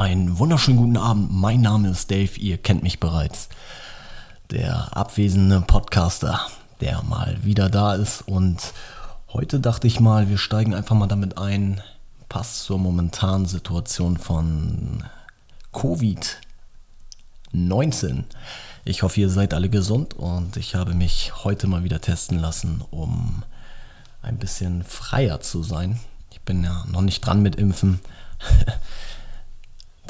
Einen wunderschönen guten Abend. Mein Name ist Dave, ihr kennt mich bereits. Der abwesende Podcaster, der mal wieder da ist. Und heute dachte ich mal, wir steigen einfach mal damit ein. Passt zur momentanen Situation von Covid-19. Ich hoffe, ihr seid alle gesund und ich habe mich heute mal wieder testen lassen, um ein bisschen freier zu sein. Ich bin ja noch nicht dran mit Impfen.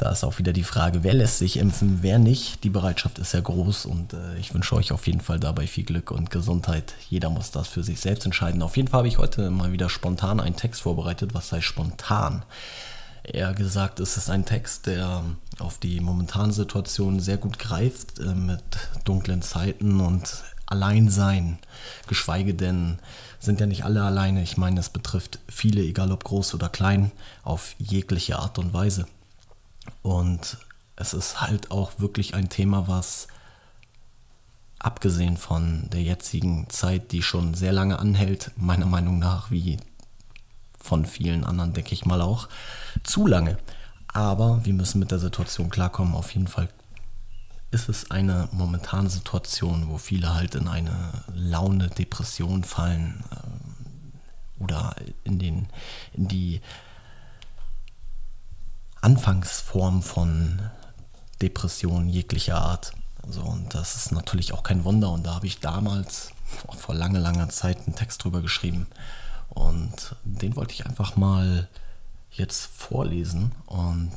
Da ist auch wieder die Frage, wer lässt sich impfen, wer nicht. Die Bereitschaft ist ja groß und äh, ich wünsche euch auf jeden Fall dabei viel Glück und Gesundheit. Jeder muss das für sich selbst entscheiden. Auf jeden Fall habe ich heute mal wieder spontan einen Text vorbereitet. Was heißt spontan? Eher gesagt, es ist ein Text, der auf die momentane Situation sehr gut greift, äh, mit dunklen Zeiten und Alleinsein. Geschweige denn, sind ja nicht alle alleine. Ich meine, es betrifft viele, egal ob groß oder klein, auf jegliche Art und Weise. Und es ist halt auch wirklich ein Thema, was abgesehen von der jetzigen Zeit, die schon sehr lange anhält, meiner Meinung nach, wie von vielen anderen, denke ich mal auch, zu lange. Aber wir müssen mit der Situation klarkommen. Auf jeden Fall ist es eine momentane Situation, wo viele halt in eine Laune, Depression fallen äh, oder in, den, in die Anfangsform von Depressionen jeglicher Art. So, und das ist natürlich auch kein Wunder. Und da habe ich damals vor langer, langer Zeit einen Text drüber geschrieben. Und den wollte ich einfach mal jetzt vorlesen und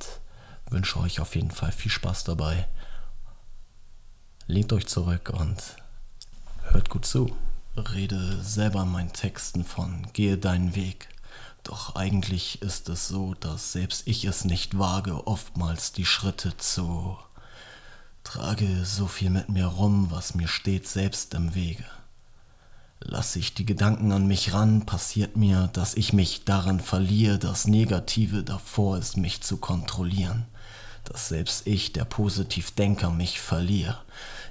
wünsche euch auf jeden Fall viel Spaß dabei. Lehnt euch zurück und hört gut zu. Rede selber in meinen Texten von Gehe deinen Weg. Doch eigentlich ist es so, dass selbst ich es nicht wage, oftmals die Schritte zu. Trage so viel mit mir rum, was mir steht selbst im Wege. Lass ich die Gedanken an mich ran, passiert mir, dass ich mich daran verliere, das Negative davor ist, mich zu kontrollieren. Dass selbst ich, der Positivdenker, mich verliere.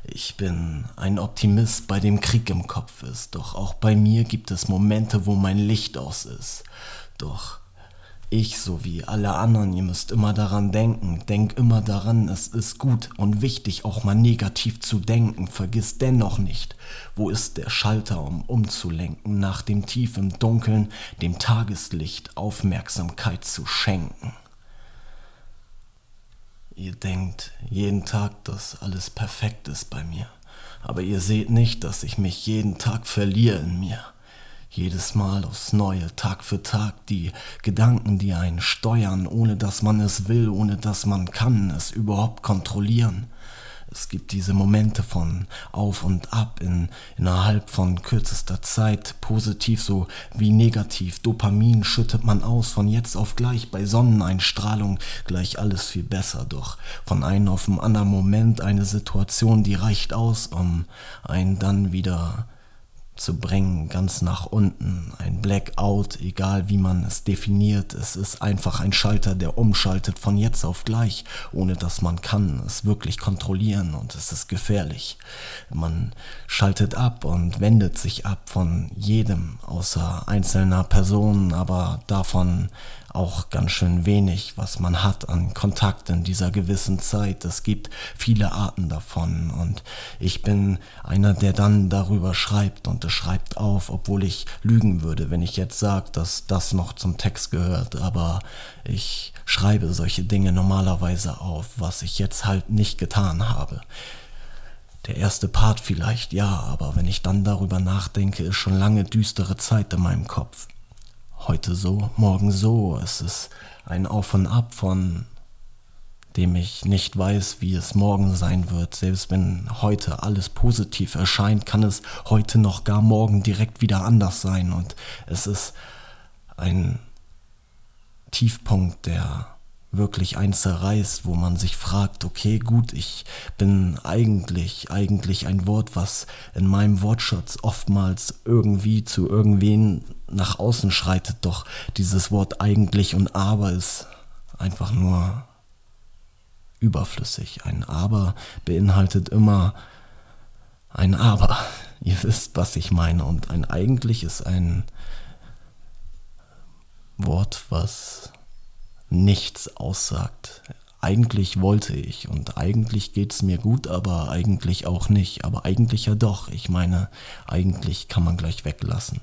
Ich bin ein Optimist, bei dem Krieg im Kopf ist, doch auch bei mir gibt es Momente, wo mein Licht aus ist. Doch ich sowie alle anderen, ihr müsst immer daran denken, denk immer daran, es ist gut und wichtig, auch mal negativ zu denken. Vergiss dennoch nicht, wo ist der Schalter, um umzulenken, nach dem Tief im Dunkeln, dem Tageslicht Aufmerksamkeit zu schenken. Ihr denkt jeden Tag, dass alles perfekt ist bei mir, aber ihr seht nicht, dass ich mich jeden Tag verliere in mir jedes Mal aufs Neue, Tag für Tag, die Gedanken, die einen steuern, ohne dass man es will, ohne dass man kann, es überhaupt kontrollieren. Es gibt diese Momente von auf und ab in, innerhalb von kürzester Zeit, positiv so wie negativ. Dopamin schüttet man aus von jetzt auf gleich, bei Sonneneinstrahlung gleich alles viel besser. Doch von einem auf den anderen Moment eine Situation, die reicht aus, um einen dann wieder zu bringen, ganz nach unten. Ein Blackout, egal wie man es definiert. Es ist einfach ein Schalter, der umschaltet von jetzt auf gleich, ohne dass man kann es wirklich kontrollieren und es ist gefährlich. Man schaltet ab und wendet sich ab von jedem, außer einzelner Personen, aber davon auch ganz schön wenig, was man hat an Kontakt in dieser gewissen Zeit. Es gibt viele Arten davon und ich bin einer, der dann darüber schreibt und es schreibt auf, obwohl ich lügen würde, wenn ich jetzt sage, dass das noch zum Text gehört, aber ich schreibe solche Dinge normalerweise auf, was ich jetzt halt nicht getan habe. Der erste Part vielleicht, ja, aber wenn ich dann darüber nachdenke, ist schon lange düstere Zeit in meinem Kopf heute so, morgen so. Es ist ein Auf und Ab von dem ich nicht weiß, wie es morgen sein wird. Selbst wenn heute alles positiv erscheint, kann es heute noch gar morgen direkt wieder anders sein. Und es ist ein Tiefpunkt, der wirklich ein zerreißt, wo man sich fragt, okay, gut, ich bin eigentlich, eigentlich ein Wort, was in meinem Wortschatz oftmals irgendwie zu irgendwen nach außen schreitet, doch dieses Wort eigentlich und aber ist einfach nur überflüssig. Ein aber beinhaltet immer ein aber. Ihr wisst, was ich meine. Und ein eigentlich ist ein Wort, was nichts aussagt. eigentlich wollte ich und eigentlich geht es mir gut, aber eigentlich auch nicht. Aber eigentlich ja doch. Ich meine, eigentlich kann man gleich weglassen.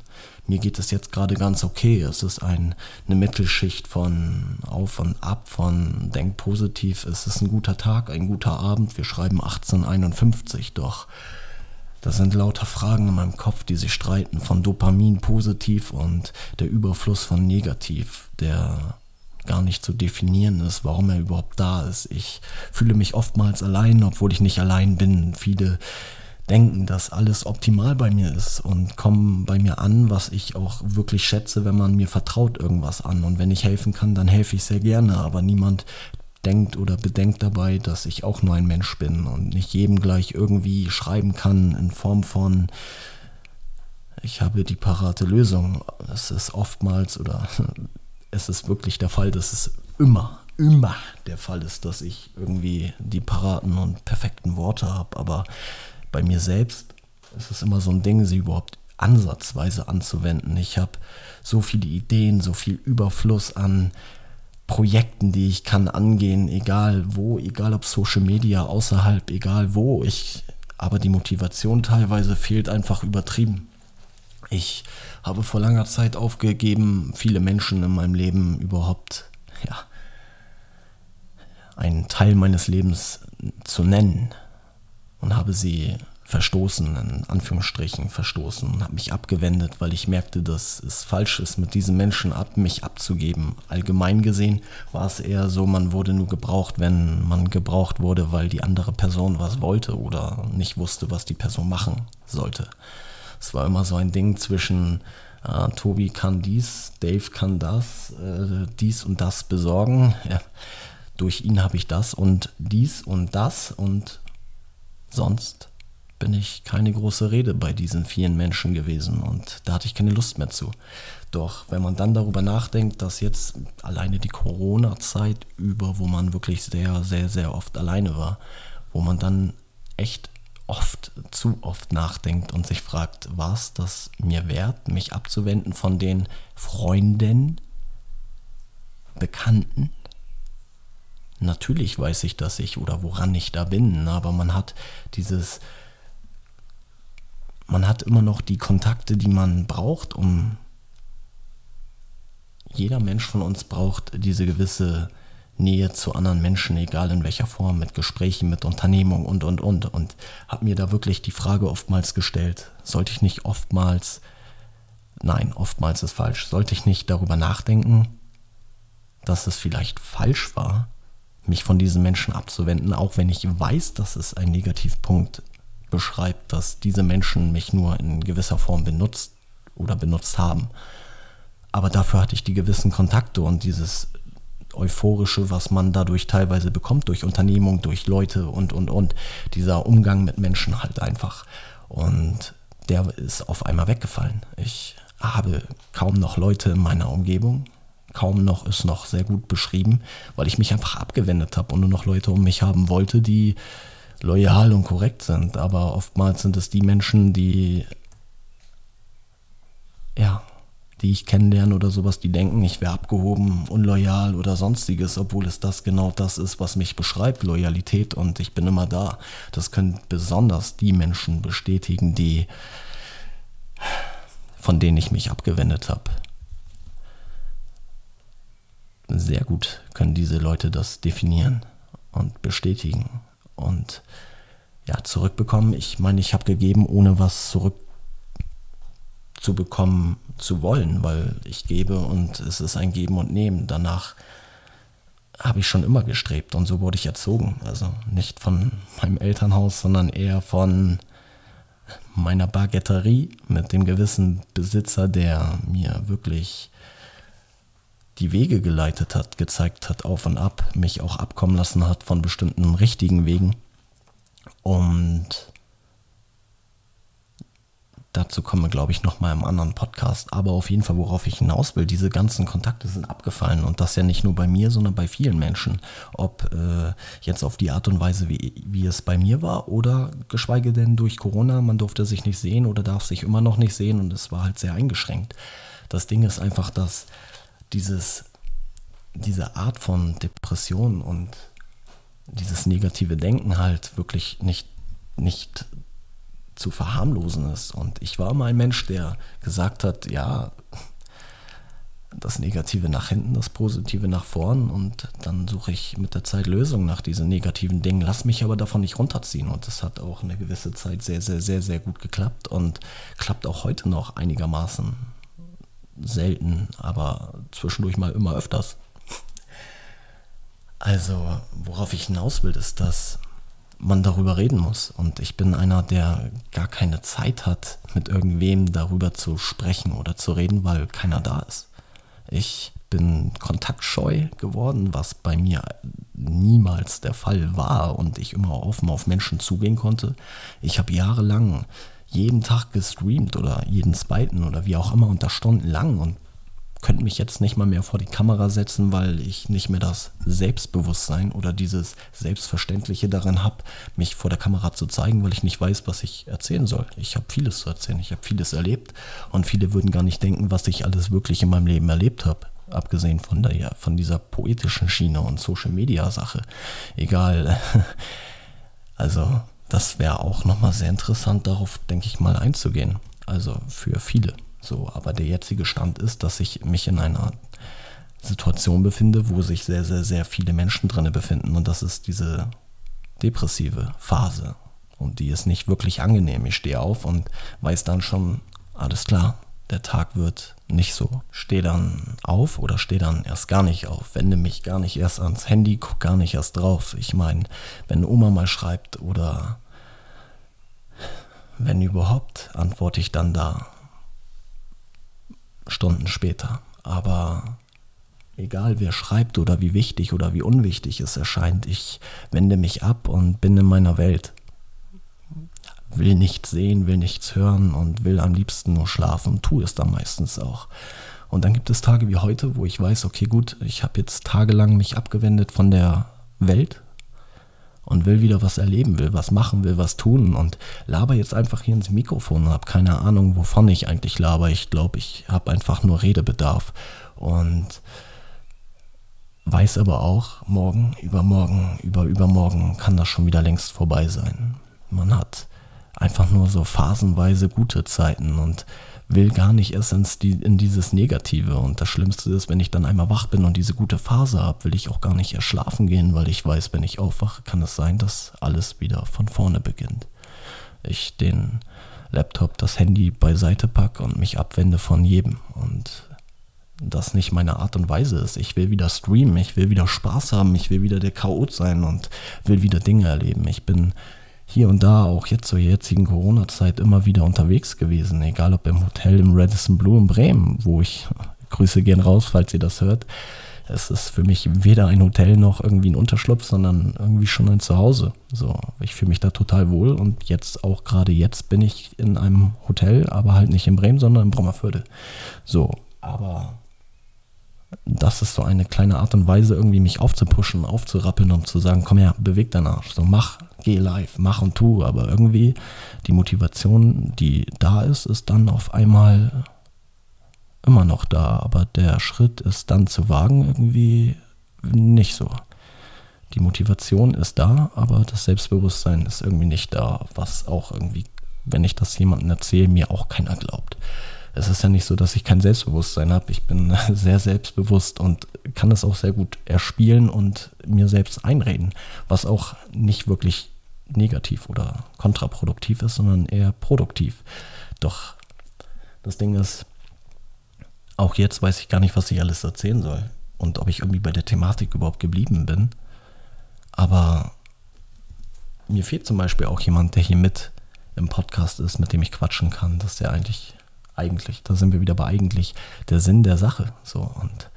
Mir geht es jetzt gerade ganz okay. Es ist ein, eine Mittelschicht von auf und ab, von denk positiv. Es ist ein guter Tag, ein guter Abend. Wir schreiben 1851, doch das sind lauter Fragen in meinem Kopf, die sich streiten, von Dopamin positiv und der Überfluss von negativ, der gar nicht zu definieren ist, warum er überhaupt da ist. Ich fühle mich oftmals allein, obwohl ich nicht allein bin. Viele denken, dass alles optimal bei mir ist und kommen bei mir an, was ich auch wirklich schätze, wenn man mir vertraut irgendwas an. Und wenn ich helfen kann, dann helfe ich sehr gerne. Aber niemand denkt oder bedenkt dabei, dass ich auch nur ein Mensch bin und nicht jedem gleich irgendwie schreiben kann in Form von ich habe die parate Lösung. Es ist oftmals oder es ist wirklich der Fall, dass es immer, immer der Fall ist, dass ich irgendwie die paraten und perfekten Worte habe. Aber bei mir selbst ist es immer so ein Ding, sie überhaupt ansatzweise anzuwenden. Ich habe so viele Ideen, so viel Überfluss an Projekten, die ich kann angehen, egal wo, egal ob Social Media, außerhalb, egal wo. Ich, aber die Motivation teilweise fehlt einfach übertrieben. Ich habe vor langer Zeit aufgegeben, viele Menschen in meinem Leben überhaupt, ja, einen Teil meines Lebens zu nennen und habe sie verstoßen, in Anführungsstrichen verstoßen habe mich abgewendet, weil ich merkte, dass es falsch ist, mit diesen Menschen ab, mich abzugeben. Allgemein gesehen war es eher so, man wurde nur gebraucht, wenn man gebraucht wurde, weil die andere Person was wollte oder nicht wusste, was die Person machen sollte. Es war immer so ein Ding zwischen äh, Tobi kann dies, Dave kann das, äh, dies und das besorgen. Ja, durch ihn habe ich das und dies und das und sonst bin ich keine große Rede bei diesen vielen Menschen gewesen und da hatte ich keine Lust mehr zu. Doch wenn man dann darüber nachdenkt, dass jetzt alleine die Corona-Zeit über, wo man wirklich sehr, sehr, sehr oft alleine war, wo man dann echt oft, zu oft nachdenkt und sich fragt, war es das mir wert, mich abzuwenden von den Freunden, Bekannten? Natürlich weiß ich, dass ich oder woran ich da bin, aber man hat dieses, man hat immer noch die Kontakte, die man braucht, um jeder Mensch von uns braucht diese gewisse Nähe zu anderen Menschen, egal in welcher Form, mit Gesprächen, mit Unternehmung und, und, und. Und habe mir da wirklich die Frage oftmals gestellt, sollte ich nicht oftmals, nein, oftmals ist falsch, sollte ich nicht darüber nachdenken, dass es vielleicht falsch war, mich von diesen Menschen abzuwenden, auch wenn ich weiß, dass es ein Negativpunkt beschreibt, dass diese Menschen mich nur in gewisser Form benutzt oder benutzt haben. Aber dafür hatte ich die gewissen Kontakte und dieses Euphorische, was man dadurch teilweise bekommt, durch Unternehmung, durch Leute und, und, und. Dieser Umgang mit Menschen halt einfach. Und der ist auf einmal weggefallen. Ich habe kaum noch Leute in meiner Umgebung. Kaum noch ist noch sehr gut beschrieben, weil ich mich einfach abgewendet habe und nur noch Leute um mich haben wollte, die loyal und korrekt sind. Aber oftmals sind es die Menschen, die ja die ich kennenlerne oder sowas, die denken, ich wäre abgehoben, unloyal oder sonstiges, obwohl es das genau das ist, was mich beschreibt, Loyalität und ich bin immer da. Das können besonders die Menschen bestätigen, die von denen ich mich abgewendet habe. Sehr gut können diese Leute das definieren und bestätigen und ja, zurückbekommen. Ich meine, ich habe gegeben, ohne was zurückzubekommen zu wollen, weil ich gebe und es ist ein Geben und Nehmen. Danach habe ich schon immer gestrebt und so wurde ich erzogen. Also nicht von meinem Elternhaus, sondern eher von meiner Baguetterie mit dem gewissen Besitzer, der mir wirklich die Wege geleitet hat, gezeigt hat, auf und ab, mich auch abkommen lassen hat von bestimmten richtigen Wegen. Und Dazu kommen wir, glaube ich, nochmal im anderen Podcast. Aber auf jeden Fall, worauf ich hinaus will, diese ganzen Kontakte sind abgefallen. Und das ja nicht nur bei mir, sondern bei vielen Menschen. Ob äh, jetzt auf die Art und Weise, wie, wie es bei mir war, oder geschweige denn durch Corona, man durfte sich nicht sehen oder darf sich immer noch nicht sehen und es war halt sehr eingeschränkt. Das Ding ist einfach, dass dieses, diese Art von Depression und dieses negative Denken halt wirklich nicht, nicht zu verharmlosen ist. Und ich war immer ein Mensch, der gesagt hat, ja, das Negative nach hinten, das Positive nach vorn und dann suche ich mit der Zeit Lösungen nach diesen negativen Dingen. Lass mich aber davon nicht runterziehen und das hat auch eine gewisse Zeit sehr, sehr, sehr, sehr gut geklappt und klappt auch heute noch einigermaßen selten, aber zwischendurch mal immer öfters. Also, worauf ich hinaus will, ist, dass man darüber reden muss. Und ich bin einer, der gar keine Zeit hat, mit irgendwem darüber zu sprechen oder zu reden, weil keiner da ist. Ich bin kontaktscheu geworden, was bei mir niemals der Fall war und ich immer offen auf Menschen zugehen konnte. Ich habe jahrelang jeden Tag gestreamt oder jeden zweiten oder wie auch immer und das stundenlang und könnte mich jetzt nicht mal mehr vor die Kamera setzen, weil ich nicht mehr das Selbstbewusstsein oder dieses Selbstverständliche darin habe, mich vor der Kamera zu zeigen, weil ich nicht weiß, was ich erzählen soll. Ich habe vieles zu erzählen, ich habe vieles erlebt und viele würden gar nicht denken, was ich alles wirklich in meinem Leben erlebt habe. Abgesehen von, der, von dieser poetischen Schiene und Social Media Sache. Egal. Also, das wäre auch nochmal sehr interessant, darauf, denke ich mal, einzugehen. Also für viele. So, aber der jetzige Stand ist, dass ich mich in einer Situation befinde, wo sich sehr, sehr, sehr viele Menschen drin befinden. Und das ist diese depressive Phase. Und die ist nicht wirklich angenehm. Ich stehe auf und weiß dann schon, alles klar, der Tag wird nicht so. Stehe dann auf oder stehe dann erst gar nicht auf, wende mich gar nicht erst ans Handy, gucke gar nicht erst drauf. Ich meine, wenn Oma mal schreibt oder wenn überhaupt, antworte ich dann da Stunden später. Aber egal wer schreibt oder wie wichtig oder wie unwichtig es erscheint, ich wende mich ab und bin in meiner Welt. Will nichts sehen, will nichts hören und will am liebsten nur schlafen tue es dann meistens auch. Und dann gibt es Tage wie heute, wo ich weiß, okay, gut, ich habe jetzt tagelang mich abgewendet von der Welt, und will wieder was erleben, will was machen, will was tun und laber jetzt einfach hier ins Mikrofon und habe keine Ahnung, wovon ich eigentlich laber. Ich glaube, ich habe einfach nur Redebedarf und weiß aber auch, morgen, übermorgen, über übermorgen kann das schon wieder längst vorbei sein. Man hat einfach nur so phasenweise gute Zeiten und will gar nicht erst ins, in dieses Negative. Und das Schlimmste ist, wenn ich dann einmal wach bin und diese gute Phase habe, will ich auch gar nicht erst schlafen gehen, weil ich weiß, wenn ich aufwache, kann es sein, dass alles wieder von vorne beginnt. Ich den Laptop, das Handy beiseite packe und mich abwende von jedem. Und das nicht meine Art und Weise ist. Ich will wieder streamen, ich will wieder Spaß haben, ich will wieder der Chaot sein und will wieder Dinge erleben. Ich bin hier und da, auch jetzt zur jetzigen Corona-Zeit, immer wieder unterwegs gewesen. Egal ob im Hotel im Radisson Blue in Bremen, wo ich, Grüße gern raus, falls ihr das hört. Es ist für mich weder ein Hotel noch irgendwie ein Unterschlupf, sondern irgendwie schon ein Zuhause. So, ich fühle mich da total wohl und jetzt auch gerade jetzt bin ich in einem Hotel, aber halt nicht in Bremen, sondern in Brommerförde. So, aber das ist so eine kleine Art und Weise, irgendwie mich aufzupuschen, aufzurappeln und zu sagen, komm her, beweg deinen Arsch. So, mach, geh live, mach und tu. Aber irgendwie die Motivation, die da ist, ist dann auf einmal immer noch da. Aber der Schritt ist dann zu wagen irgendwie nicht so. Die Motivation ist da, aber das Selbstbewusstsein ist irgendwie nicht da, was auch irgendwie, wenn ich das jemandem erzähle, mir auch keiner glaubt es ist ja nicht so, dass ich kein Selbstbewusstsein habe. Ich bin sehr selbstbewusst und kann das auch sehr gut erspielen und mir selbst einreden, was auch nicht wirklich negativ oder kontraproduktiv ist, sondern eher produktiv. Doch das Ding ist, auch jetzt weiß ich gar nicht, was ich alles erzählen soll und ob ich irgendwie bei der Thematik überhaupt geblieben bin. Aber mir fehlt zum Beispiel auch jemand, der hier mit im Podcast ist, mit dem ich quatschen kann. Das ist ja eigentlich eigentlich, da sind wir wieder bei eigentlich der Sinn der Sache. So und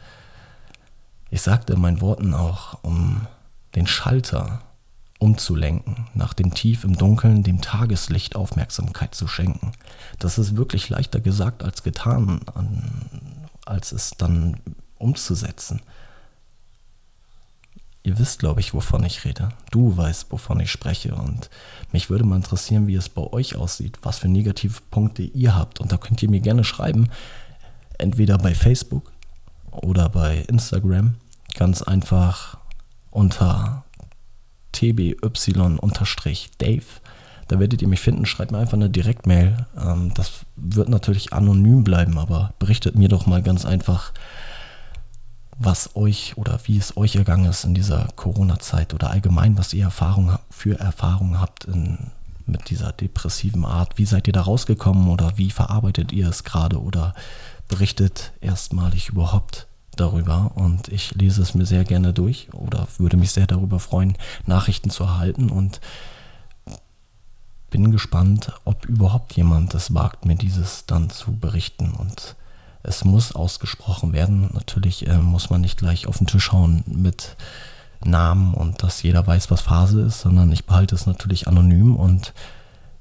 ich sagte in meinen Worten auch, um den Schalter umzulenken, nach dem Tief im Dunkeln dem Tageslicht Aufmerksamkeit zu schenken. Das ist wirklich leichter gesagt als getan, als es dann umzusetzen. Ihr wisst, glaube ich, wovon ich rede. Du weißt, wovon ich spreche. Und mich würde mal interessieren, wie es bei euch aussieht, was für negative Punkte ihr habt. Und da könnt ihr mir gerne schreiben, entweder bei Facebook oder bei Instagram. Ganz einfach unter tby-dave. Da werdet ihr mich finden. Schreibt mir einfach eine Direktmail. Ähm, das wird natürlich anonym bleiben, aber berichtet mir doch mal ganz einfach, was euch oder wie es euch ergangen ist in dieser Corona-Zeit oder allgemein, was ihr Erfahrung, für Erfahrungen habt in, mit dieser depressiven Art. Wie seid ihr da rausgekommen oder wie verarbeitet ihr es gerade oder berichtet erstmalig überhaupt darüber und ich lese es mir sehr gerne durch oder würde mich sehr darüber freuen, Nachrichten zu erhalten und bin gespannt, ob überhaupt jemand es wagt, mir dieses dann zu berichten und es muss ausgesprochen werden. Natürlich äh, muss man nicht gleich auf den Tisch hauen mit Namen und dass jeder weiß, was Phase ist, sondern ich behalte es natürlich anonym und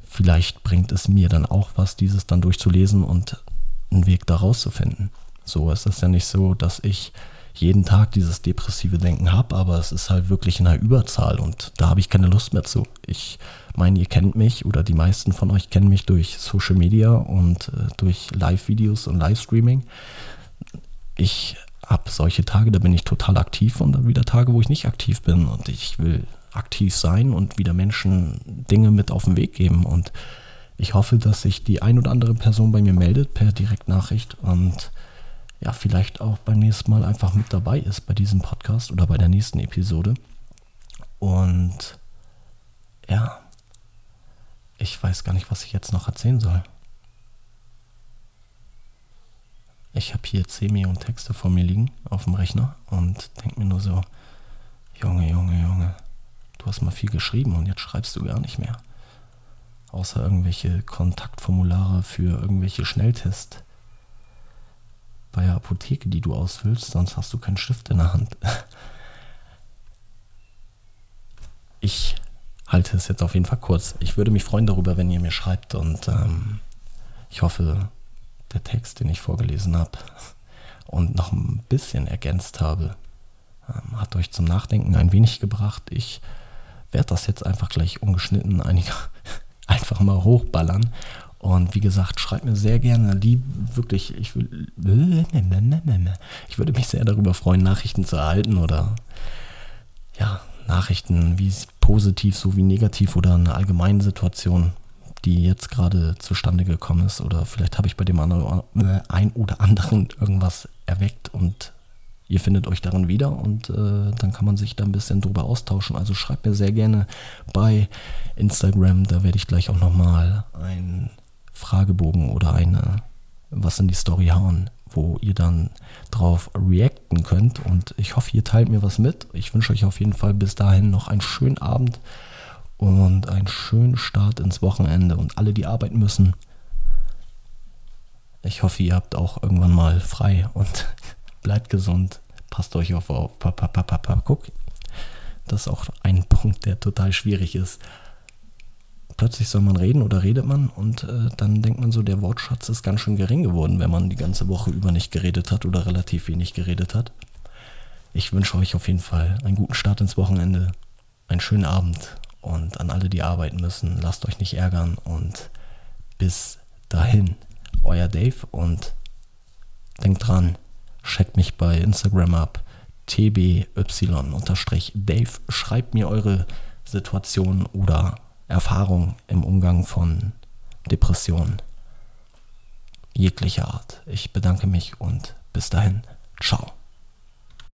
vielleicht bringt es mir dann auch was, dieses dann durchzulesen und einen Weg daraus zu finden. So ist es ja nicht so, dass ich jeden Tag dieses depressive Denken habe, aber es ist halt wirklich in einer Überzahl und da habe ich keine Lust mehr zu. Ich meine, ihr kennt mich oder die meisten von euch kennen mich durch Social Media und äh, durch Live-Videos und Livestreaming. Ich habe solche Tage, da bin ich total aktiv und dann wieder Tage, wo ich nicht aktiv bin und ich will aktiv sein und wieder Menschen Dinge mit auf den Weg geben und ich hoffe, dass sich die ein oder andere Person bei mir meldet per Direktnachricht und ja, vielleicht auch beim nächsten Mal einfach mit dabei ist bei diesem Podcast oder bei der nächsten Episode. Und ja, ich weiß gar nicht, was ich jetzt noch erzählen soll. Ich habe hier 10 Millionen Texte vor mir liegen auf dem Rechner und denke mir nur so, Junge, Junge, Junge, du hast mal viel geschrieben und jetzt schreibst du gar nicht mehr. Außer irgendwelche Kontaktformulare für irgendwelche Schnelltests bei der Apotheke, die du ausfüllst, sonst hast du keinen Stift in der Hand. Ich halte es jetzt auf jeden Fall kurz. Ich würde mich freuen darüber, wenn ihr mir schreibt und ähm, ich hoffe, der Text, den ich vorgelesen habe und noch ein bisschen ergänzt habe, ähm, hat euch zum Nachdenken ein wenig gebracht. Ich werde das jetzt einfach gleich ungeschnitten einiger einfach mal hochballern und wie gesagt, schreibt mir sehr gerne, lieb, wirklich, ich, will, ich würde mich sehr darüber freuen, Nachrichten zu erhalten oder ja, Nachrichten, wie positiv sowie negativ oder eine allgemeine Situation, die jetzt gerade zustande gekommen ist. Oder vielleicht habe ich bei dem ein oder anderen irgendwas erweckt und ihr findet euch darin wieder und äh, dann kann man sich da ein bisschen drüber austauschen. Also schreibt mir sehr gerne bei Instagram, da werde ich gleich auch nochmal ein Fragebogen oder eine was in die Story hauen, wo ihr dann drauf reacten könnt. Und ich hoffe, ihr teilt mir was mit. Ich wünsche euch auf jeden Fall bis dahin noch einen schönen Abend und einen schönen Start ins Wochenende. Und alle, die arbeiten müssen, ich hoffe, ihr habt auch irgendwann mal frei und bleibt gesund. Passt euch auf. auf. Guck, das ist auch ein Punkt, der total schwierig ist plötzlich soll man reden oder redet man und äh, dann denkt man so, der Wortschatz ist ganz schön gering geworden, wenn man die ganze Woche über nicht geredet hat oder relativ wenig geredet hat. Ich wünsche euch auf jeden Fall einen guten Start ins Wochenende, einen schönen Abend und an alle, die arbeiten müssen, lasst euch nicht ärgern und bis dahin, euer Dave und denkt dran, checkt mich bei Instagram ab, tby-dave, schreibt mir eure Situation oder Erfahrung im Umgang von Depressionen jeglicher Art. Ich bedanke mich und bis dahin, ciao.